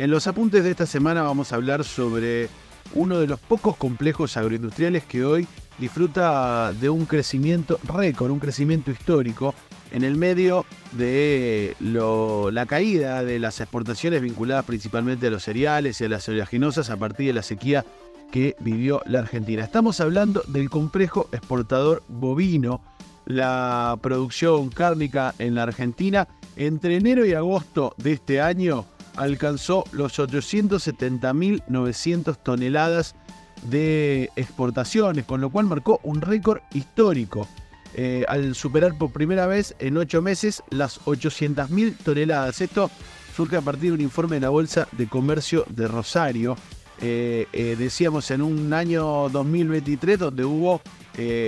En los apuntes de esta semana vamos a hablar sobre uno de los pocos complejos agroindustriales que hoy disfruta de un crecimiento récord, un crecimiento histórico, en el medio de la caída de las exportaciones vinculadas principalmente a los cereales y a las oleaginosas a partir de la sequía que vivió la Argentina. Estamos hablando del complejo exportador bovino, la producción cárnica en la Argentina entre enero y agosto de este año alcanzó los 870.900 toneladas de exportaciones, con lo cual marcó un récord histórico. Eh, al superar por primera vez en ocho meses las 800.000 toneladas. Esto surge a partir de un informe de la Bolsa de Comercio de Rosario. Eh, eh, decíamos en un año 2023 donde hubo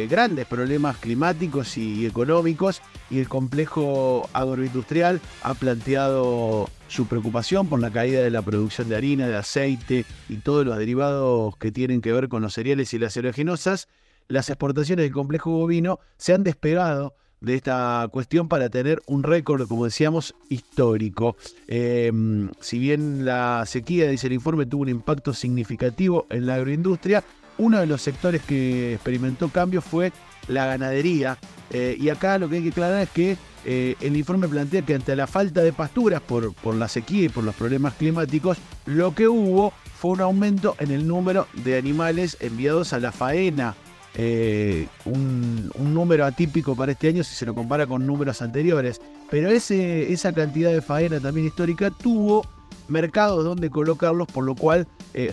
grandes problemas climáticos y económicos y el complejo agroindustrial ha planteado su preocupación por la caída de la producción de harina, de aceite y todos los derivados que tienen que ver con los cereales y las oleaginosas, las exportaciones del complejo bovino se han despegado de esta cuestión para tener un récord, como decíamos, histórico. Em, si bien la sequía, dice el informe, tuvo un impacto significativo en la agroindustria, uno de los sectores que experimentó cambios fue la ganadería. Eh, y acá lo que hay que aclarar es que eh, el informe plantea que ante la falta de pasturas por, por la sequía y por los problemas climáticos, lo que hubo fue un aumento en el número de animales enviados a la faena. Eh, un, número atípico para este año si se lo compara con números anteriores. Pero ese, esa cantidad de faena también histórica tuvo mercados donde colocarlos, por lo cual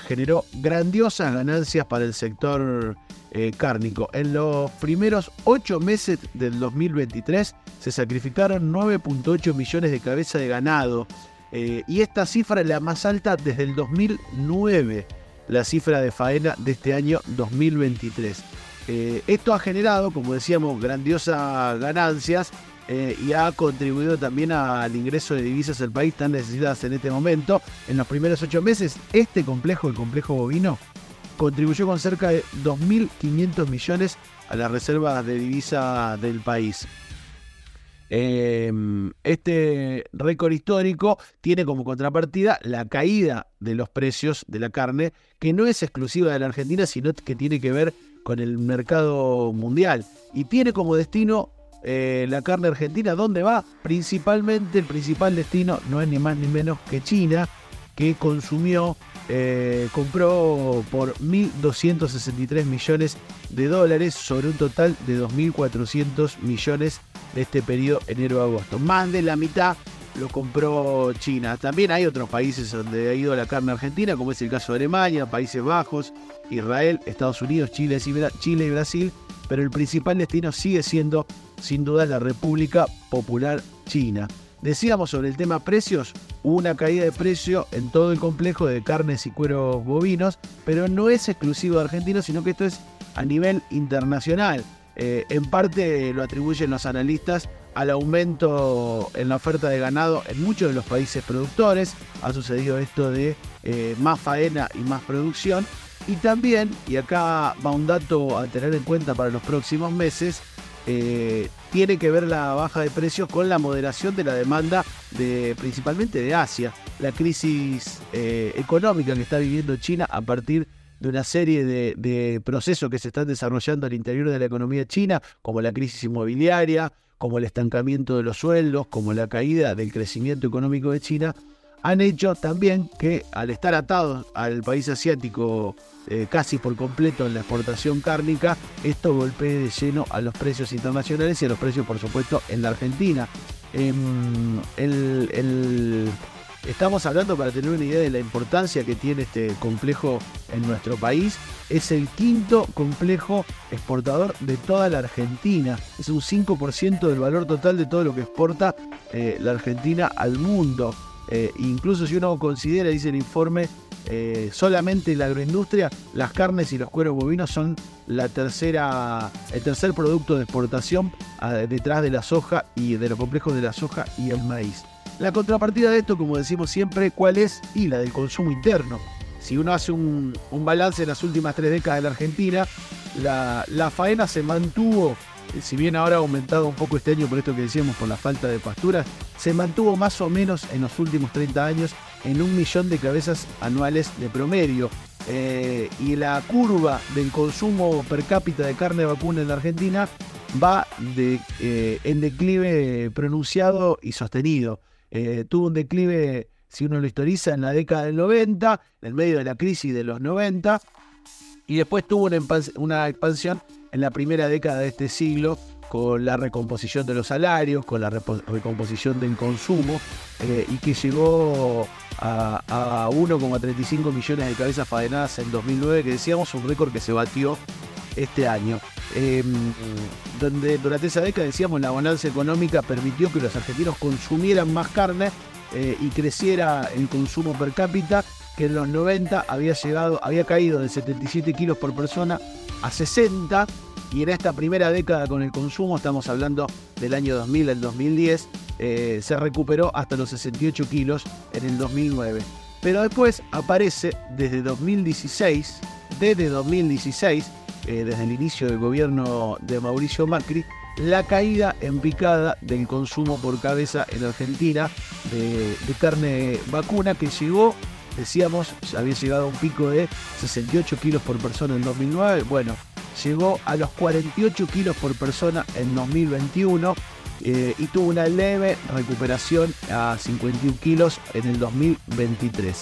generó grandiosas ganancias para el sector eh, cárnico. En los primeros 8 meses del 2023 se sacrificaron 9.8 millones de cabezas de ganado. Eh, y esta cifra es la más alta desde el 2009, la cifra de faena de este año 2023. Eh, esto ha generado, como decíamos, grandiosas ganancias y ha contribuido también al ingreso de divisas al país tan necesitadas en este momento. En los primeros ocho meses, este complejo, el complejo bovino, contribuyó con cerca de 2.500 millones a las reservas de divisa del país. Em, este récord histórico tiene como contrapartida la caída de los precios de la carne, que no es exclusiva de la Argentina, sino que tiene que ver con el mercado mundial. Y tiene como destino eh, la carne argentina, ¿dónde va? Principalmente el principal destino no es ni más ni menos que China, que consumió eh, compró por 1.263 millones de dólares sobre un total de 2.400 millones de este periodo enero-agosto. Más de la mitad lo compró China. También hay otros países donde ha ido la carne argentina, como es el caso de Alemania, Países Bajos, Israel, Estados Unidos, Chile, Chile y Brasil, pero el principal destino sigue siendo sin duda la República Popular China. Decíamos sobre el tema precios, hubo una caída de precio en todo el complejo de carnes y cueros bovinos, pero no es exclusivo de Argentina, sino que esto es a nivel internacional. Eh, en parte lo atribuyen los analistas al aumento en la oferta de ganado en muchos de los países productores. Ha sucedido esto de eh, más faena y más producción. Y también, y acá va un dato a tener en cuenta para los próximos meses, eh, tiene que ver la baja de precios con la moderación de la demanda de principalmente de Asia, la crisis eh, económica que está viviendo China a partir de una serie de, procesos que se están desarrollando al interior de la economía china, como la crisis inmobiliaria, como el estancamiento de los sueldos, como la caída del crecimiento económico de China, han hecho también que al estar atados al país asiático eh, casi por completo en la exportación cárnica, esto golpee de lleno a los precios internacionales y a los precios, por supuesto, en la Argentina. Em, estamos hablando, para tener una idea de la importancia que tiene este complejo en nuestro país, es el quinto complejo exportador de toda la Argentina. Es un 5% del valor total de todo lo que exporta eh, la Argentina al mundo. Eh, incluso si uno considera, dice el informe, eh, solamente la agroindustria, las carnes y los cueros bovinos son la tercera, el tercer producto de exportación ah, detrás de la soja y de los complejos de la soja y el maíz. La contrapartida de esto, como decimos siempre, ¿cuál es? Y la del consumo interno. Si uno hace un, balance en las últimas tres décadas de la Argentina, la, la faena se mantuvo si bien ahora ha aumentado un poco este año por esto que decíamos, por la falta de pasturas, se mantuvo más o menos en los últimos 30 años en un millón de cabezas anuales de promedio. Eh, y la curva del consumo per cápita de carne vacuna en la Argentina va eh, en declive pronunciado y sostenido. Eh, tuvo un declive, si uno lo historiza, en la década del 90, en el medio de la crisis de los 90, y después tuvo una expansión en la primera década de este siglo con la recomposición de los salarios, con la recomposición del consumo, eh, y que llegó a, 1,35 millones de cabezas faenadas en 2009, que decíamos un récord que se batió este año. Em, donde durante esa década decíamos la bonanza económica permitió que los argentinos consumieran más carne eh, y creciera el consumo per cápita que en los 90 había llegado, había caído de 77 kilos por persona a 60 y en esta primera década con el consumo, estamos hablando del año 2000 al 2010, eh, se recuperó hasta los 68 kilos en el 2009. Pero después aparece desde 2016, desde 2016, eh, desde el inicio del gobierno de Mauricio Macri, la caída en picada del consumo por cabeza en Argentina de, de carne vacuna que llegó decíamos, había llegado a un pico de 68 kilos por persona en 2009. Bueno, llegó a los 48 kilos por persona en 2021 eh, y tuvo una leve recuperación a 51 kilos en el 2023.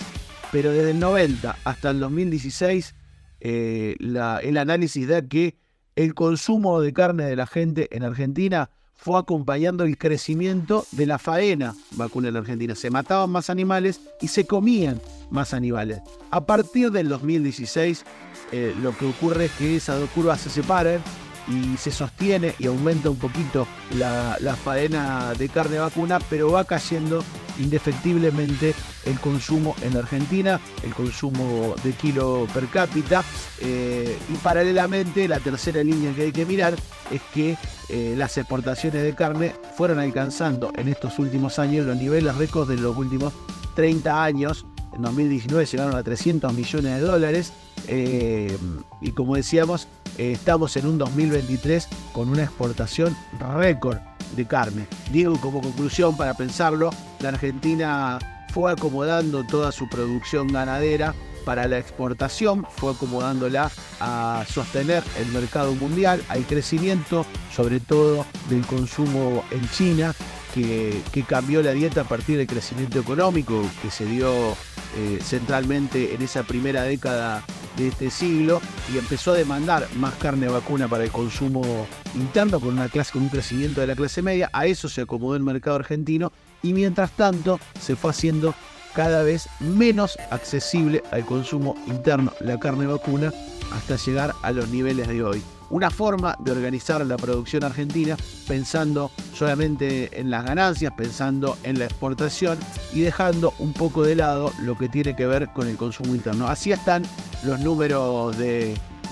Pero desde el 90 hasta el 2016, eh, el análisis da que el consumo de carne de la gente en Argentina fue acompañando el crecimiento de la faena vacuna en la Argentina. Se mataban más animales y se comían más animales. A partir del 2016, eh, lo que ocurre es que esas dos curvas se separan y se sostiene y aumenta un poquito la, faena de carne vacuna, pero va cayendo indefectiblemente el consumo en Argentina, el consumo de kilo per cápita. Eh, y paralelamente, la tercera línea que hay que mirar es que eh, las exportaciones de carne fueron alcanzando en estos últimos años los niveles récords de los últimos 30 años. En 2019 llegaron a 300 millones de dólares. Eh, y como decíamos, estamos en un 2023 con una exportación récord de carne. Digo como conclusión para pensarlo, la Argentina fue acomodando toda su producción ganadera para la exportación, fue acomodándola a sostener el mercado mundial, al crecimiento sobre todo del consumo en China, que, cambió la dieta a partir del crecimiento económico que se dio eh, centralmente en esa primera década de este siglo y empezó a demandar más carne vacuna para el consumo interno con una clase con un crecimiento de la clase media. A eso se acomodó el mercado argentino y mientras tanto se fue haciendo cada vez menos accesible al consumo interno la carne vacuna hasta llegar a los niveles de hoy una forma de organizar la producción argentina pensando solamente en las ganancias, pensando en la exportación y dejando un poco de lado lo que tiene que ver con el consumo interno. Así están los números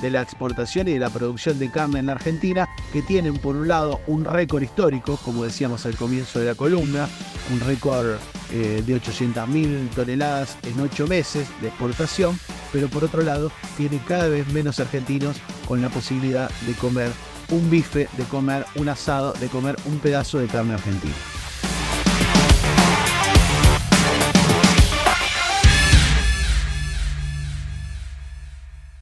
de, la exportación y de la producción de carne en la Argentina, que tienen por un lado un récord histórico, como decíamos al comienzo de la columna, un récord eh, de 800.000 toneladas en 8 meses de exportación, pero por otro lado tiene cada vez menos argentinos con la posibilidad de comer un bife, de comer un asado, de comer un pedazo de carne argentina.